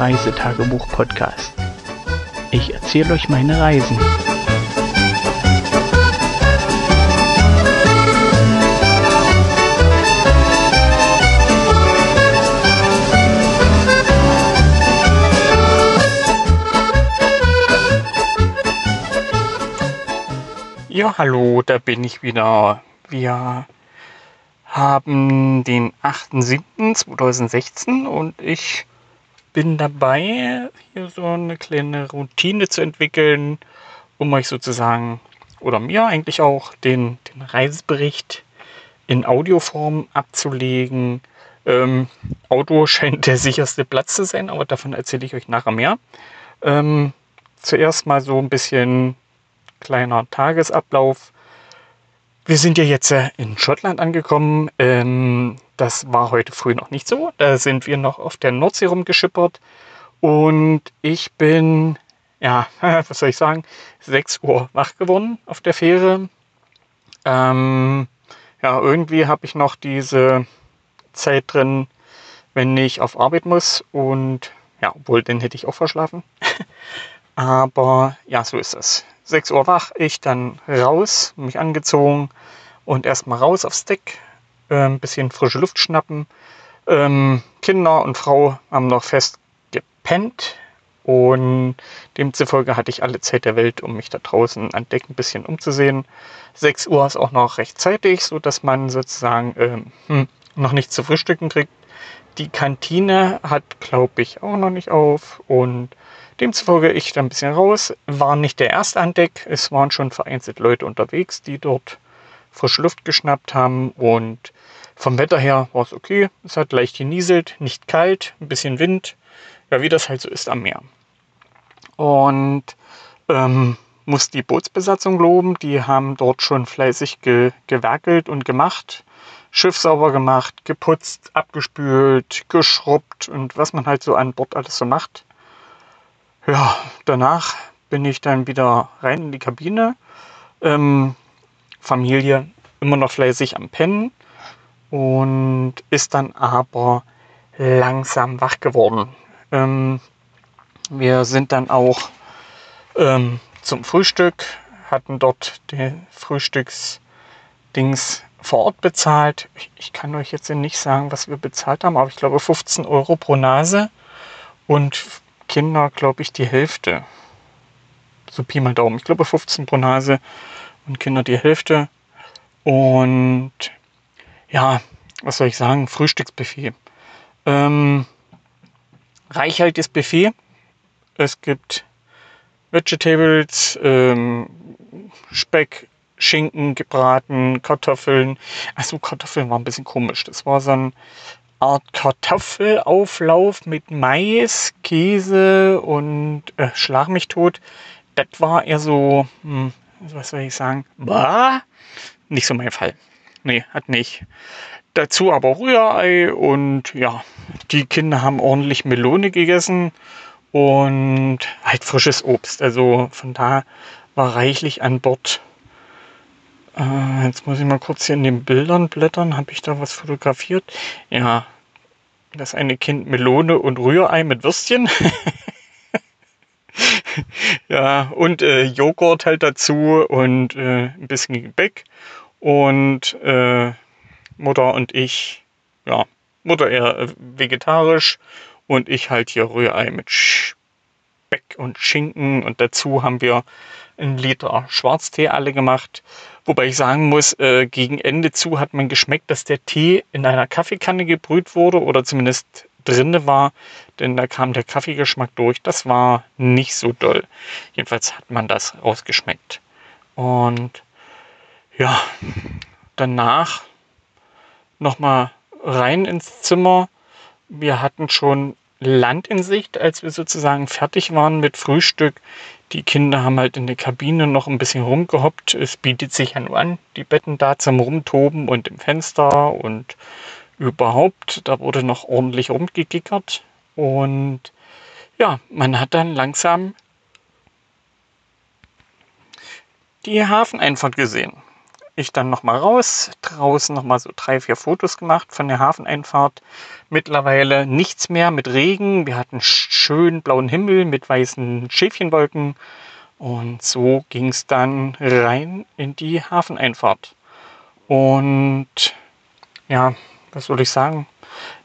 Reisetagebuch-Podcast. Ich erzähle euch meine Reisen. Ja, hallo, da bin ich wieder. Wir haben den 8.7.2016 und ich bin dabei, hier so eine kleine Routine zu entwickeln, um euch sozusagen oder mir eigentlich auch den, den Reisebericht in Audioform abzulegen. Ähm, Auto scheint der sicherste Platz zu sein, aber davon erzähle ich euch nachher mehr. Ähm, zuerst mal so ein bisschen kleiner Tagesablauf wir sind ja jetzt äh, in Schottland angekommen. Ähm, das war heute früh noch nicht so. Da sind wir noch auf der Nordsee rumgeschippert. Und ich bin, ja, was soll ich sagen, 6 Uhr wach geworden auf der Fähre. Ähm, ja, irgendwie habe ich noch diese Zeit drin, wenn ich auf Arbeit muss. Und ja, obwohl, den hätte ich auch verschlafen. Aber ja, so ist es. 6 Uhr wach, ich dann raus, mich angezogen und erstmal raus aufs Deck, äh, ein bisschen frische Luft schnappen. Ähm, Kinder und Frau haben noch fest gepennt und demzufolge hatte ich alle Zeit der Welt, um mich da draußen an Deck ein bisschen umzusehen. 6 Uhr ist auch noch rechtzeitig, so dass man sozusagen ähm, hm, noch nichts zu frühstücken kriegt. Die Kantine hat, glaube ich, auch noch nicht auf und Demzufolge ich da ein bisschen raus, war nicht der erste an Deck. Es waren schon vereinzelt Leute unterwegs, die dort frische Luft geschnappt haben und vom Wetter her war es okay. Es hat leicht genieselt, nicht kalt, ein bisschen Wind. Ja, wie das halt so ist am Meer. Und ähm, muss die Bootsbesatzung loben. Die haben dort schon fleißig ge gewerkelt und gemacht. Schiff sauber gemacht, geputzt, abgespült, geschrubbt und was man halt so an Bord alles so macht. Ja, danach bin ich dann wieder rein in die Kabine. Ähm, Familie immer noch fleißig am Pennen und ist dann aber langsam wach geworden. Ähm, wir sind dann auch ähm, zum Frühstück, hatten dort den Frühstücksdings vor Ort bezahlt. Ich, ich, kann euch jetzt nicht sagen, was wir bezahlt haben, aber ich glaube 15 Euro pro Nase und Kinder, glaube ich, die Hälfte. So Pi mal Daumen. Ich glaube 15 pro Nase und Kinder die Hälfte. Und ja, was soll ich sagen? Frühstücksbuffet. Ähm, reichhaltiges Buffet. Es gibt Vegetables, ähm, Speck, Schinken gebraten, Kartoffeln. Achso, Kartoffeln war ein bisschen komisch. Das war so ein Art Kartoffelauflauf mit Mais, Käse und äh, Schlag mich tot. Das war eher so, hm, was soll ich sagen, war nicht so mein Fall. Nee, hat nicht. Dazu aber Rührei und ja, die Kinder haben ordentlich Melone gegessen und halt frisches Obst. Also von da war reichlich an Bord. Äh, jetzt muss ich mal kurz hier in den Bildern blättern. Habe ich da was fotografiert? Ja, das eine Kind Melone und Rührei mit Würstchen. ja, und äh, Joghurt halt dazu und äh, ein bisschen Gebäck. Und äh, Mutter und ich, ja, Mutter eher äh, vegetarisch und ich halt hier Rührei mit Speck und Schinken. Und dazu haben wir einen Liter Schwarztee alle gemacht. Wobei ich sagen muss, äh, gegen Ende zu hat man geschmeckt, dass der Tee in einer Kaffeekanne gebrüht wurde oder zumindest drinne war, denn da kam der Kaffeegeschmack durch. Das war nicht so doll. Jedenfalls hat man das rausgeschmeckt. Und ja, danach nochmal rein ins Zimmer. Wir hatten schon Land in Sicht, als wir sozusagen fertig waren mit Frühstück. Die Kinder haben halt in der Kabine noch ein bisschen rumgehoppt. Es bietet sich ja nur an, die Betten da zum Rumtoben und im Fenster und überhaupt. Da wurde noch ordentlich rumgegickert. Und ja, man hat dann langsam die Hafeneinfahrt gesehen. Ich dann nochmal raus, draußen nochmal so drei, vier Fotos gemacht von der Hafeneinfahrt. Mittlerweile nichts mehr mit Regen. Wir hatten schön blauen Himmel mit weißen Schäfchenwolken. Und so ging es dann rein in die Hafeneinfahrt. Und ja, was soll ich sagen?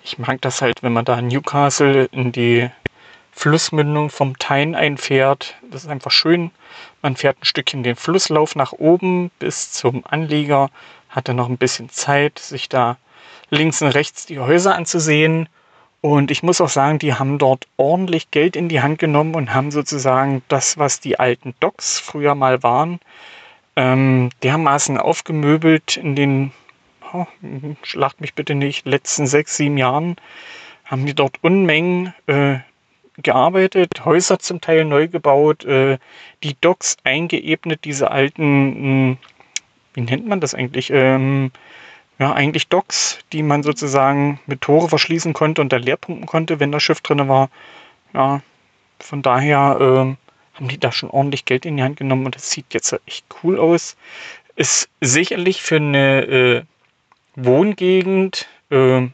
Ich mag das halt, wenn man da in Newcastle in die Flussmündung vom Tyne einfährt. Das ist einfach schön. Man fährt ein Stückchen den Flusslauf nach oben bis zum Anlieger, hat dann noch ein bisschen Zeit, sich da links und rechts die Häuser anzusehen. Und ich muss auch sagen, die haben dort ordentlich Geld in die Hand genommen und haben sozusagen das, was die alten Docks früher mal waren, ähm, dermaßen aufgemöbelt in den, oh, schlagt mich bitte nicht, letzten sechs, sieben Jahren, haben die dort Unmengen äh, gearbeitet, Häuser zum Teil neu gebaut, äh, die Docks eingeebnet, diese alten, mh, wie nennt man das eigentlich? Ähm, ja, eigentlich Docks, die man sozusagen mit Tore verschließen konnte und da leer pumpen konnte, wenn das Schiff drin war. Ja, von daher äh, haben die da schon ordentlich Geld in die Hand genommen und das sieht jetzt echt cool aus. Ist sicherlich für eine äh, Wohngegend äh,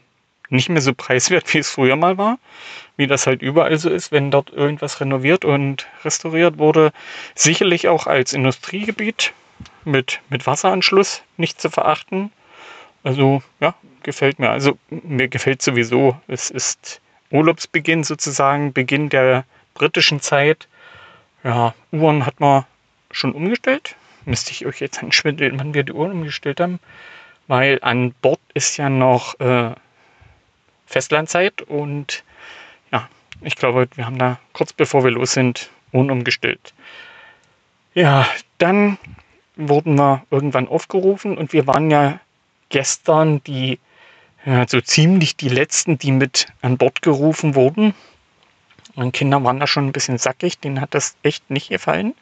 nicht mehr so preiswert, wie es früher mal war wie das halt überall so ist, wenn dort irgendwas renoviert und restauriert wurde. Sicherlich auch als Industriegebiet mit, mit Wasseranschluss nicht zu verachten. Also ja, gefällt mir. Also mir gefällt sowieso. Es ist Urlaubsbeginn sozusagen, Beginn der britischen Zeit. Ja, Uhren hat man schon umgestellt. Müsste ich euch jetzt anschwindeln, wann wir die Uhren umgestellt haben. Weil an Bord ist ja noch äh, Festlandzeit und ich glaube, wir haben da kurz bevor wir los sind, unumgestellt. Ja, dann wurden wir irgendwann aufgerufen und wir waren ja gestern die, ja, so ziemlich die letzten, die mit an Bord gerufen wurden. Und Kinder waren da schon ein bisschen sackig, denen hat das echt nicht gefallen,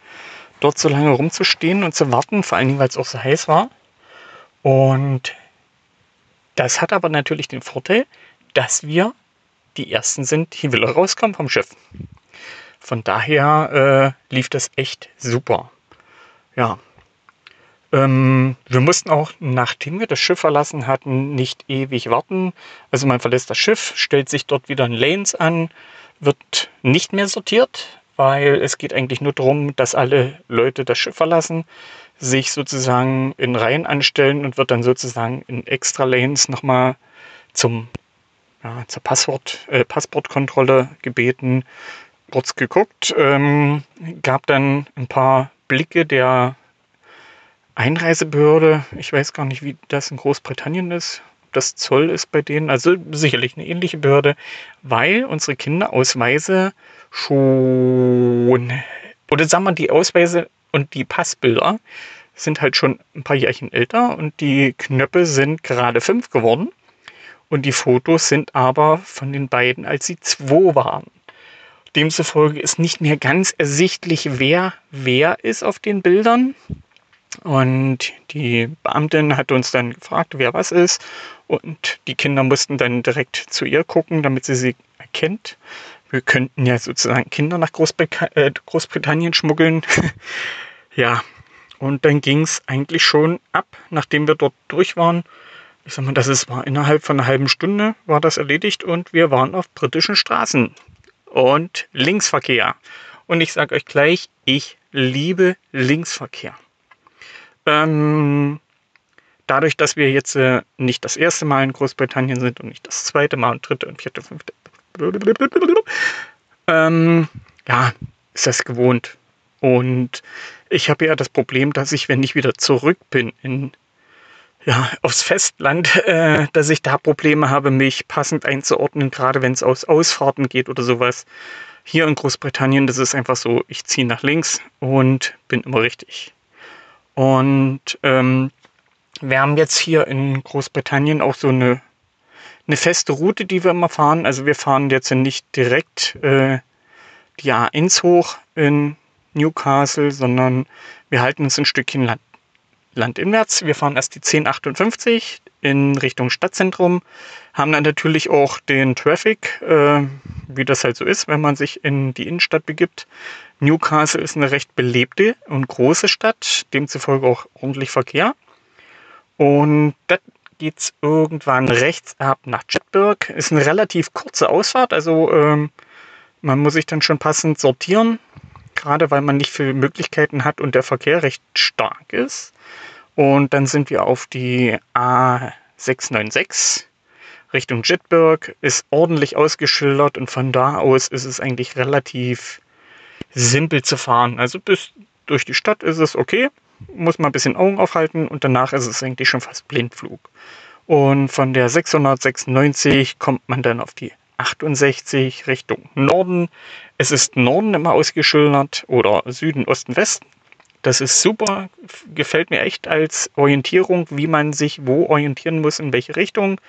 dort so lange rumzustehen und zu warten, vor allen Dingen, weil es auch so heiß war. Und das hat aber natürlich den Vorteil, dass wir die ersten sind, die wieder rauskommen vom Schiff. Von daher äh, lief das echt super. Ja. Ähm, wir mussten auch, nachdem wir das Schiff verlassen hatten, nicht ewig warten. Also man verlässt das Schiff, stellt sich dort wieder in Lanes an, wird nicht mehr sortiert, weil es geht eigentlich nur darum, dass alle Leute das Schiff verlassen, sich sozusagen in Reihen anstellen und wird dann sozusagen in extra Lanes nochmal zum ja, zur Passwort, äh, Passportkontrolle gebeten, kurz geguckt, ähm, gab dann ein paar Blicke der Einreisebehörde. Ich weiß gar nicht, wie das in Großbritannien ist. Das Zoll ist bei denen, also sicherlich eine ähnliche Behörde, weil unsere Kinderausweise schon, oder sagen wir, die Ausweise und die Passbilder sind halt schon ein paar Jährchen älter und die Knöpfe sind gerade fünf geworden. Und die Fotos sind aber von den beiden, als sie zwei waren. Demzufolge ist nicht mehr ganz ersichtlich, wer wer ist auf den Bildern. Und die Beamtin hat uns dann gefragt, wer was ist. Und die Kinder mussten dann direkt zu ihr gucken, damit sie sie erkennt. Wir könnten ja sozusagen Kinder nach äh, Großbritannien schmuggeln. ja, und dann ging es eigentlich schon ab, nachdem wir dort durch waren ich sag mal, das ist, war innerhalb von einer halben Stunde war das erledigt und wir waren auf britischen Straßen und Linksverkehr. Und ich sage euch gleich, ich liebe Linksverkehr. Ähm, dadurch, dass wir jetzt äh, nicht das erste Mal in Großbritannien sind und nicht das zweite Mal und dritte und vierte, fünfte, ähm, ja, ist das gewohnt. Und ich habe ja das Problem, dass ich, wenn ich wieder zurück bin in ja, aufs Festland, äh, dass ich da Probleme habe, mich passend einzuordnen, gerade wenn es aus Ausfahrten geht oder sowas. Hier in Großbritannien, das ist einfach so, ich ziehe nach links und bin immer richtig. Und ähm, wir haben jetzt hier in Großbritannien auch so eine, eine feste Route, die wir immer fahren. Also wir fahren jetzt nicht direkt äh, die A1 hoch in Newcastle, sondern wir halten uns ein Stückchen Land landinwärts. Wir fahren erst die 1058 in Richtung Stadtzentrum, haben dann natürlich auch den Traffic, äh, wie das halt so ist, wenn man sich in die Innenstadt begibt. Newcastle ist eine recht belebte und große Stadt, demzufolge auch ordentlich Verkehr. Und das geht's irgendwann rechts ab nach Jetberg. Ist eine relativ kurze Ausfahrt, also ähm, man muss sich dann schon passend sortieren, gerade weil man nicht viele Möglichkeiten hat und der Verkehr recht stark ist. Und dann sind wir auf die A696 Richtung Jetberg, ist ordentlich ausgeschildert und von da aus ist es eigentlich relativ simpel zu fahren. Also bis durch die Stadt ist es okay, muss man ein bisschen Augen aufhalten und danach ist es eigentlich schon fast Blindflug. Und von der 696 kommt man dann auf die 68 Richtung Norden. Es ist Norden immer ausgeschildert oder Süden, Osten, Westen. Das ist super, gefällt mir echt als Orientierung, wie man sich wo orientieren muss, in welche Richtung.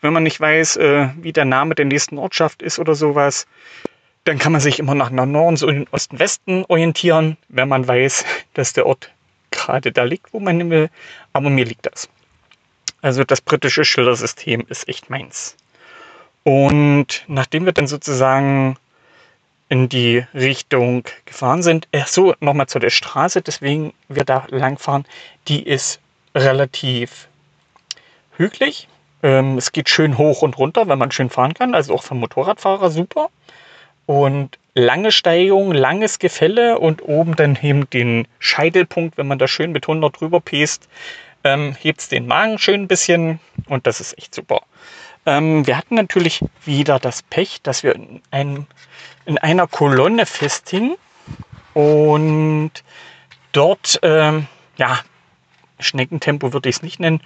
Wenn man nicht weiß, äh, wie der Name der nächsten Ortschaft ist oder sowas, dann kann man sich immer nach Norden, Süden, Osten, Westen orientieren, wenn man weiß, dass der Ort gerade da liegt, wo man will. Aber mir liegt das. Also das britische Schildersystem ist echt meins. Und nachdem wir dann sozusagen in die Richtung gefahren sind, ach so, nochmal zu der Straße, deswegen wir da langfahren, die ist relativ hügelig. Ähm, es geht schön hoch und runter, wenn man schön fahren kann, also auch für Motorradfahrer super. Und lange Steigung, langes Gefälle und oben dann eben den Scheitelpunkt, wenn man da schön mit 100 drüber pest, ähm, hebt den Magen schön ein bisschen und das ist echt super. Ähm, wir hatten natürlich wieder das Pech, dass wir in, einem, in einer Kolonne festhingen und dort, ähm, ja, Schneckentempo würde ich es nicht nennen,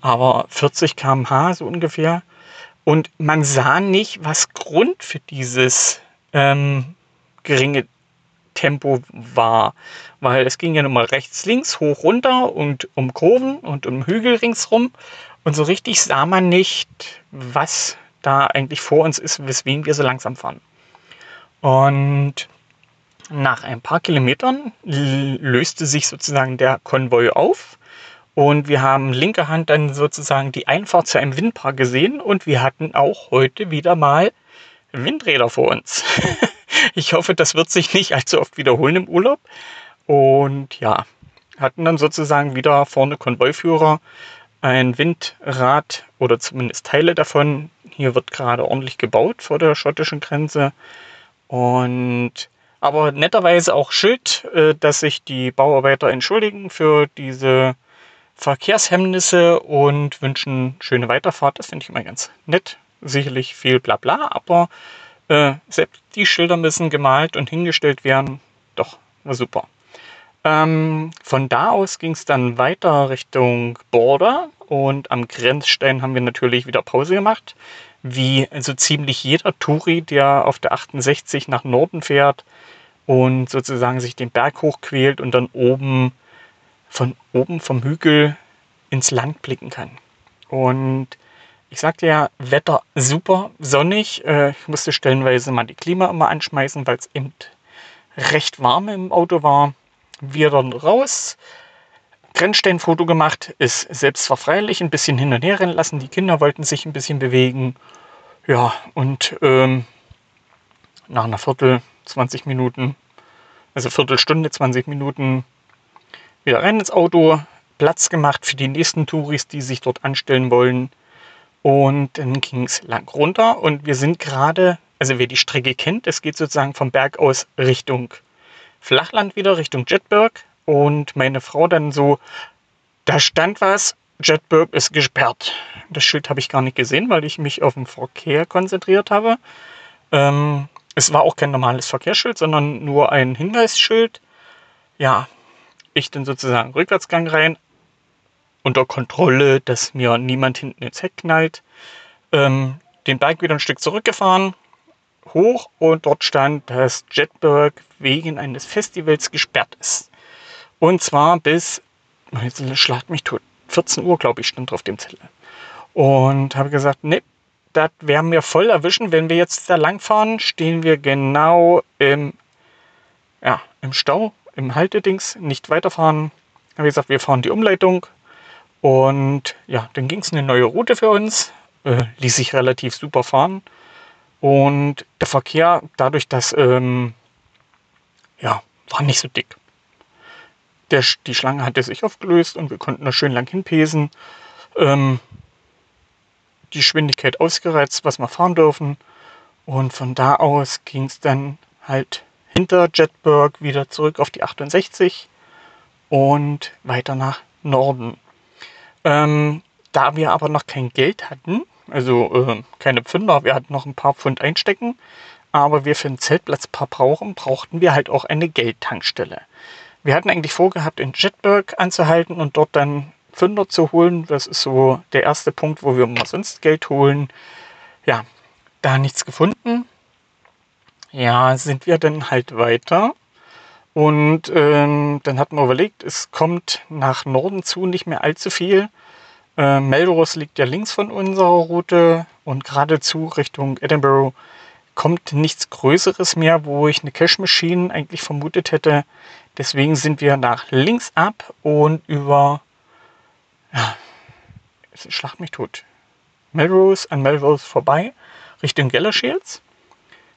aber 40 km/h so ungefähr. Und man sah nicht, was Grund für dieses ähm, geringe Tempo war. Weil es ging ja nochmal rechts, links, hoch, runter und um Kurven und um Hügel ringsrum. Und so richtig sah man nicht, was da eigentlich vor uns ist, weswegen wir so langsam fahren. Und nach ein paar Kilometern löste sich sozusagen der Konvoi auf und wir haben linker Hand dann sozusagen die Einfahrt zu einem Windpark gesehen und wir hatten auch heute wieder mal Windräder vor uns. ich hoffe, das wird sich nicht allzu oft wiederholen im Urlaub. Und ja, hatten dann sozusagen wieder vorne Konvoiführer ein Windrad oder zumindest Teile davon. Hier wird gerade ordentlich gebaut vor der schottischen Grenze. Und aber netterweise auch Schild, äh, dass sich die Bauarbeiter entschuldigen für diese Verkehrshemmnisse und wünschen schöne Weiterfahrt. Das finde ich immer ganz nett. Sicherlich viel Blabla, aber äh, selbst die Schilder müssen gemalt und hingestellt werden. Doch, war super. Ähm, von da aus ging es dann weiter Richtung Border und am Grenzstein haben wir natürlich wieder Pause gemacht. Wie also ziemlich jeder Touri, der auf der 68 nach Norden fährt und sozusagen sich den Berg hochquält und dann oben von oben vom Hügel ins Land blicken kann. Und ich sagte ja, Wetter super, sonnig. Äh, ich musste stellenweise mal die Klima immer anschmeißen, weil es eben recht warm im Auto war. Wir dann raus, Grenzsteinfoto gemacht, ist selbstverfreilich, ein bisschen hin und her rennen lassen. Die Kinder wollten sich ein bisschen bewegen. Ja, und ähm, nach einer Viertel, 20 Minuten, also Viertelstunde, 20 Minuten wieder rein ins Auto, Platz gemacht für die nächsten Touris, die sich dort anstellen wollen. Und dann ging es lang runter und wir sind gerade, also wer die Strecke kennt, es geht sozusagen vom Berg aus Richtung Flachland wieder, Richtung Jetberg und meine Frau dann so, da stand was, Jetberg ist gesperrt. Das Schild habe ich gar nicht gesehen, weil ich mich auf den Verkehr konzentriert habe. Ähm, es war auch kein normales Verkehrsschild, sondern nur ein Hinweisschild. Ja, ich dann sozusagen Rückwärtsgang rein, unter Kontrolle, dass mir niemand hinten ins Heck knallt. Ähm, den Bike wieder ein Stück zurückgefahren, hoch und dort stand, dass Jetberg wegen eines Festivals gesperrt ist. Und zwar bis, jetzt schlag mich tot, 14 Uhr, glaube ich, stand auf dem Zettel. Und habe gesagt, ne, das werden wir voll erwischen. Wenn wir jetzt da langfahren, stehen wir genau im, ja, im Stau, im Haltedings, nicht weiterfahren. Habe gesagt, wir fahren die Umleitung. Und ja, dann ging es eine neue Route für uns. Äh, ließ sich relativ super fahren. Und der Verkehr, dadurch, dass, ähm, ja, war nicht so dick. der, die Schlange hatte sich aufgelöst und wir konnten da schön lang hinpesen. Ähm, die Geschwindigkeit ausgereizt, was wir fahren dürfen. Und von da aus ging es dann halt hinter Jetburg wieder zurück auf die 68 und weiter nach Norden. Ähm, da wir aber noch kein Geld hatten, also äh, keine Pfünder, wir hatten noch ein paar Pfund einstecken, aber wir für den Zeltplatz paar brauchen, brauchten wir halt auch eine Geldtankstelle. Wir hatten eigentlich vorgehabt, in Jetburg anzuhalten und dort dann Pfünder zu holen. Das ist so der erste Punkt, wo wir mal sonst Geld holen. Ja, da nichts gefunden. Ja, sind wir dann halt weiter. Und ähm, dann hatten wir überlegt, es kommt nach Norden zu nicht mehr allzu viel. Äh, Melrose liegt ja links von unserer Route und geradezu Richtung Edinburgh kommt nichts Größeres mehr, wo ich eine Cash Machine eigentlich vermutet hätte. Deswegen sind wir nach links ab und über, ja, schlag mich tot. Melrose an Melrose vorbei, Richtung Gellershields.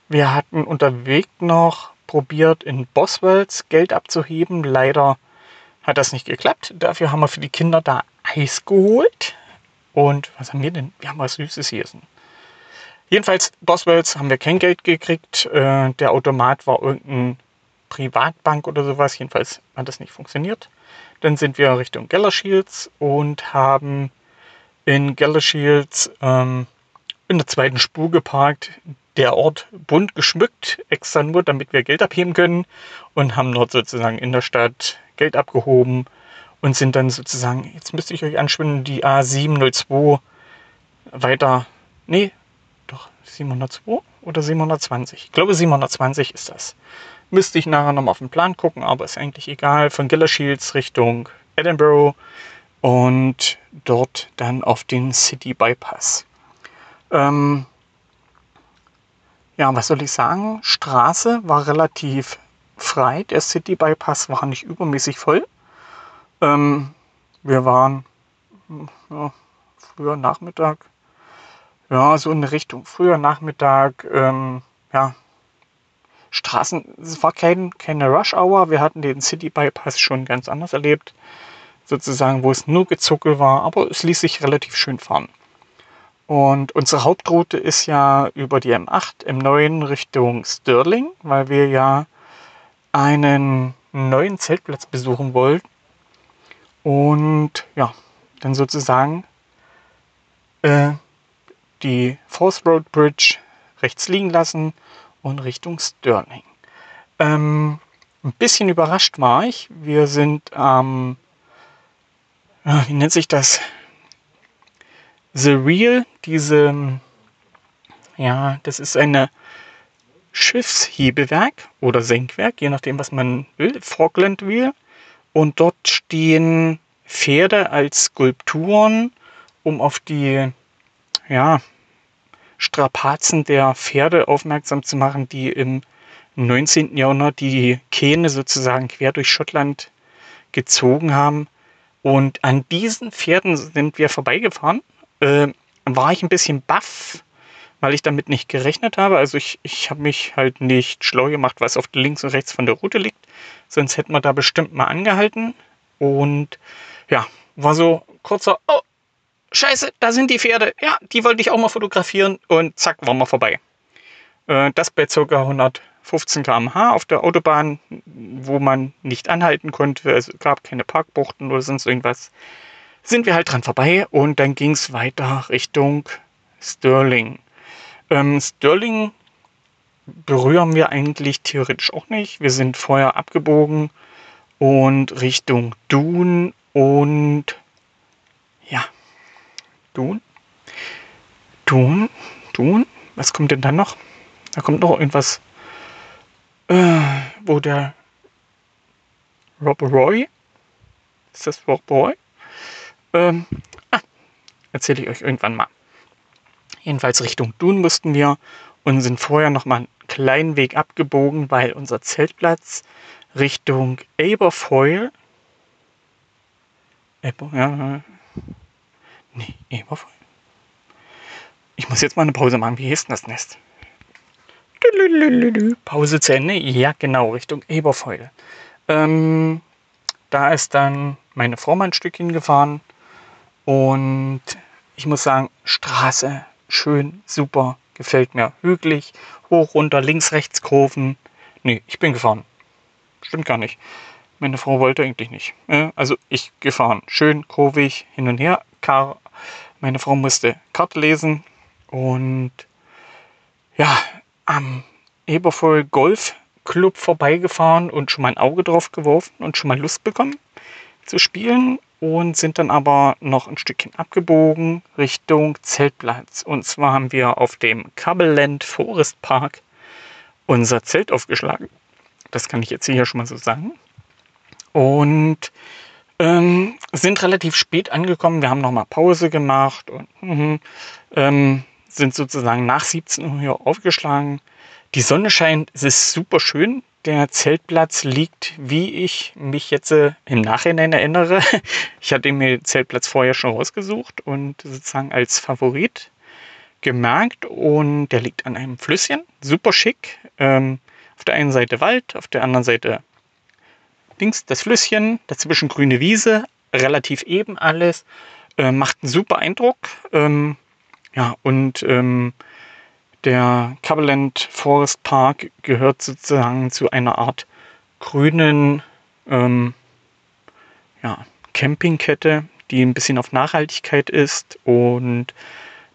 Wir hatten unterwegs noch probiert, in Boswells Geld abzuheben. Leider hat das nicht geklappt. Dafür haben wir für die Kinder da Eis geholt. Und was haben wir denn? Wir haben was Süßes gegessen. Jedenfalls, Boswells haben wir kein Geld gekriegt. Äh, der Automat war irgendein Privatbank oder sowas. Jedenfalls hat das nicht funktioniert. Dann sind wir Richtung Gellershields und haben in Gellershields ähm, in der zweiten Spur geparkt. Der Ort bunt geschmückt, extra nur, damit wir Geld abheben können und haben dort sozusagen in der Stadt Geld abgehoben und sind dann sozusagen, jetzt müsste ich euch anschwimmen, die A702 weiter, nee, doch 702 oder 720. Ich glaube 720 ist das. Müsste ich nachher nochmal auf den Plan gucken, aber ist eigentlich egal. Von Gillershields Richtung Edinburgh und dort dann auf den City Bypass. Ähm, ja, was soll ich sagen? Straße war relativ frei. Der City Bypass war nicht übermäßig voll. Ähm, wir waren ja, früher Nachmittag, ja, so in Richtung früher Nachmittag, ähm, ja, Straßen, es war kein, keine Rush Hour, wir hatten den City Bypass schon ganz anders erlebt, sozusagen, wo es nur Gezuckel war, aber es ließ sich relativ schön fahren. Und unsere Hauptroute ist ja über die M8 M9 Richtung Stirling, weil wir ja einen neuen Zeltplatz besuchen wollten. Und ja, dann sozusagen äh, die Force Road Bridge rechts liegen lassen und Richtung Stirling. Ähm, ein bisschen überrascht war ich. Wir sind am, ähm, wie nennt sich das? The Real, diese, ja, das ist eine Schiffshebewerk oder Senkwerk, je nachdem, was man will, Falkland Wheel. Und dort stehen Pferde als Skulpturen, um auf die ja, Strapazen der Pferde aufmerksam zu machen, die im 19. Jahrhundert die Kähne sozusagen quer durch Schottland gezogen haben. Und an diesen Pferden sind wir vorbeigefahren. Äh, war ich ein bisschen baff, weil ich damit nicht gerechnet habe. Also ich, ich habe mich halt nicht schlau gemacht, was auf links und rechts von der Route liegt. Sonst hätten wir da bestimmt mal angehalten. Und ja, war so kurzer, oh, Scheiße, da sind die Pferde. Ja, die wollte ich auch mal fotografieren und zack, waren wir vorbei. Äh, das bei ca. 115 km/h auf der Autobahn, wo man nicht anhalten konnte. Also gab keine Parkbuchten oder sonst irgendwas. Sind wir halt dran vorbei und dann ging es weiter Richtung Stirling. Ähm, Stirling berühren wir eigentlich theoretisch auch nicht. Wir sind vorher abgebogen und Richtung Dun und ja, Dun. Dun. Dun. Was kommt denn dann noch? Da kommt noch irgendwas, äh, wo der Rob Roy, ist das Rob Roy? Ähm, ah, erzähle ich euch irgendwann mal. Jedenfalls Richtung Dun mussten wir und sind vorher noch mal einen kleinen Weg abgebogen, weil unser Zeltplatz Richtung Aberfoyle, Aber, ja, Nee, Eberfeuer. Ich muss jetzt mal eine Pause machen. Wie hieß denn das Nest? Pause zu Ende. Ja, genau, Richtung Eberfeuer. Ähm, da ist dann meine Frau mal ein Stückchen gefahren und ich muss sagen, Straße, schön, super, gefällt mir. Hügelig, hoch, runter, links, rechts, Kurven. Nee, ich bin gefahren. Stimmt gar nicht. Meine Frau wollte eigentlich nicht. Also ich gefahren. Schön, kurvig, hin und her. Meine Frau musste Karte lesen und ja, am Ebervoll Golf Club vorbeigefahren und schon mal ein Auge drauf geworfen und schon mal Lust bekommen zu spielen und sind dann aber noch ein Stückchen abgebogen Richtung Zeltplatz. Und zwar haben wir auf dem Cableland Forest Park unser Zelt aufgeschlagen. Das kann ich jetzt hier schon mal so sagen. Und ähm, sind relativ spät angekommen. Wir haben noch mal Pause gemacht und mh, ähm, sind sozusagen nach 17 Uhr hier aufgeschlagen. Die Sonne scheint, es ist super schön. Der Zeltplatz liegt, wie ich mich jetzt äh, im Nachhinein erinnere. Ich hatte mir den Zeltplatz vorher schon rausgesucht und sozusagen als Favorit gemerkt. Und der liegt an einem Flüsschen, super schick. Ähm, auf der einen Seite Wald, auf der anderen Seite links das Flüsschen, dazwischen grüne Wiese, relativ eben alles. Äh, macht einen super Eindruck. Ähm, ja, und ähm, der Coverland Forest Park gehört sozusagen zu einer Art grünen ähm, ja, Campingkette, die ein bisschen auf Nachhaltigkeit ist und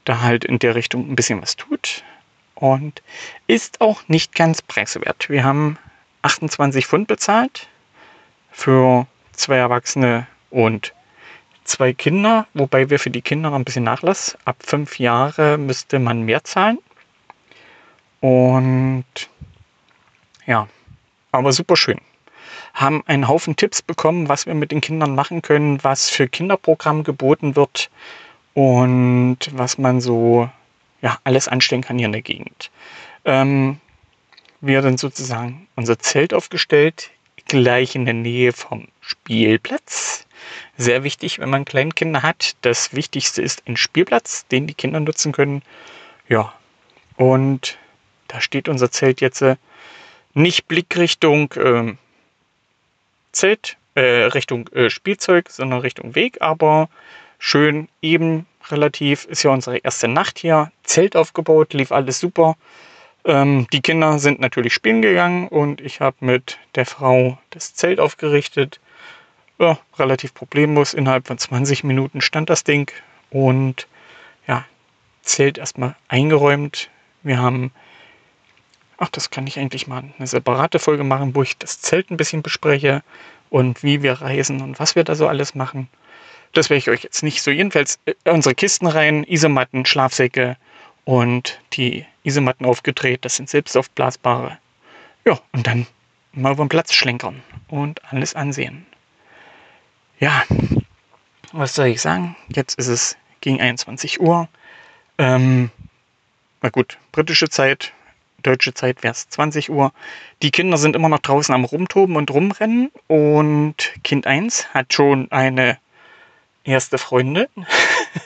da halt in der Richtung ein bisschen was tut. Und ist auch nicht ganz preiswert. Wir haben 28 Pfund bezahlt für zwei Erwachsene und zwei Kinder, wobei wir für die Kinder ein bisschen Nachlass. Ab fünf Jahre müsste man mehr zahlen. Und ja, aber super schön. Haben einen Haufen Tipps bekommen, was wir mit den Kindern machen können, was für Kinderprogramm geboten wird und was man so ja, alles anstellen kann hier in der Gegend. Ähm, wir dann sozusagen unser Zelt aufgestellt, gleich in der Nähe vom Spielplatz. Sehr wichtig, wenn man Kleinkinder hat. Das Wichtigste ist ein Spielplatz, den die Kinder nutzen können. Ja, und da steht unser Zelt jetzt äh, nicht Blickrichtung äh, Zelt, Richtung äh, Spielzeug, sondern Richtung Weg, aber schön eben relativ. Ist ja unsere erste Nacht hier. Zelt aufgebaut, lief alles super. Ähm, die Kinder sind natürlich spielen gegangen und ich habe mit der Frau das Zelt aufgerichtet. Ja, relativ problemlos. Innerhalb von 20 Minuten stand das Ding und ja, Zelt erstmal eingeräumt. Wir haben ach, das kann ich eigentlich mal eine separate Folge machen, wo ich das Zelt ein bisschen bespreche und wie wir reisen und was wir da so alles machen. Das werde ich euch jetzt nicht so. Jedenfalls äh, unsere Kisten rein, Isomatten, Schlafsäcke und die Isomatten aufgedreht. Das sind selbst aufblasbare. Ja, und dann mal über den Platz schlenkern und alles ansehen. Ja, was soll ich sagen? Jetzt ist es gegen 21 Uhr. Ähm, na gut, britische Zeit, deutsche Zeit wäre es 20 Uhr. Die Kinder sind immer noch draußen am Rumtoben und Rumrennen und Kind 1 hat schon eine erste Freundin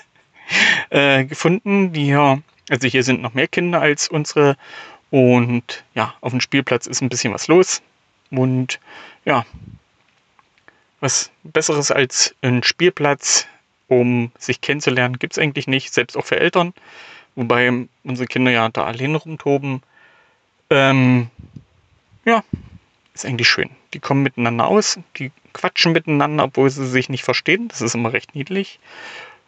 äh, gefunden, die hier, also hier sind noch mehr Kinder als unsere und ja, auf dem Spielplatz ist ein bisschen was los und ja, was Besseres als ein Spielplatz, um sich kennenzulernen, gibt es eigentlich nicht, selbst auch für Eltern. Wobei unsere Kinder ja da allein rumtoben. Ähm, ja, ist eigentlich schön. Die kommen miteinander aus, die quatschen miteinander, obwohl sie sich nicht verstehen. Das ist immer recht niedlich.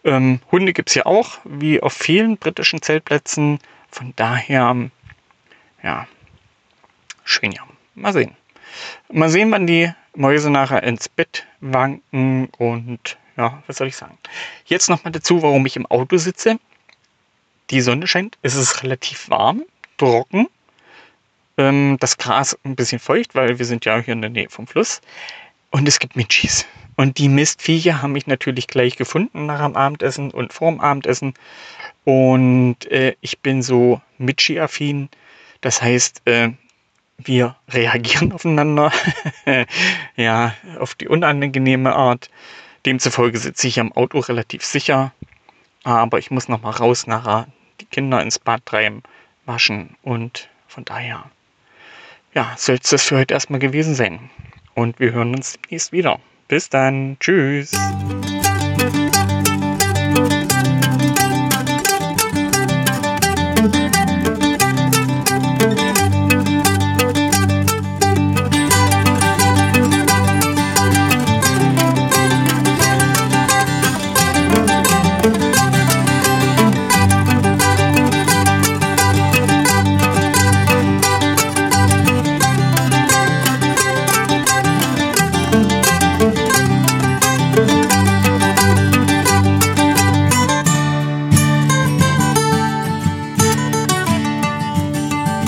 Ähm, Hunde gibt es ja auch, wie auf vielen britischen Zeltplätzen. Von daher, ja, schön ja. Mal sehen. Mal sehen, wann die Mäuse nachher ins Bett wanken und ja, was soll ich sagen. Jetzt nochmal dazu, warum ich im Auto sitze. Die Sonne scheint, es ist relativ warm, trocken ähm, das Gras ein bisschen feucht, weil wir sind ja hier in der Nähe vom Fluss. Und es gibt Mitchis. Und die Mistviecher haben mich natürlich gleich gefunden nach dem Abendessen und vorm Abendessen. Und äh, ich bin so Mitschi-affin. Das heißt, äh, wir reagieren aufeinander. ja, auf die unangenehme Art. Demzufolge sitze ich am Auto relativ sicher. Aber ich muss noch mal raus nachher die Kinder ins Bad treiben, waschen und von daher ja, soll es das für heute erstmal gewesen sein. Und wir hören uns demnächst wieder. Bis dann. Tschüss.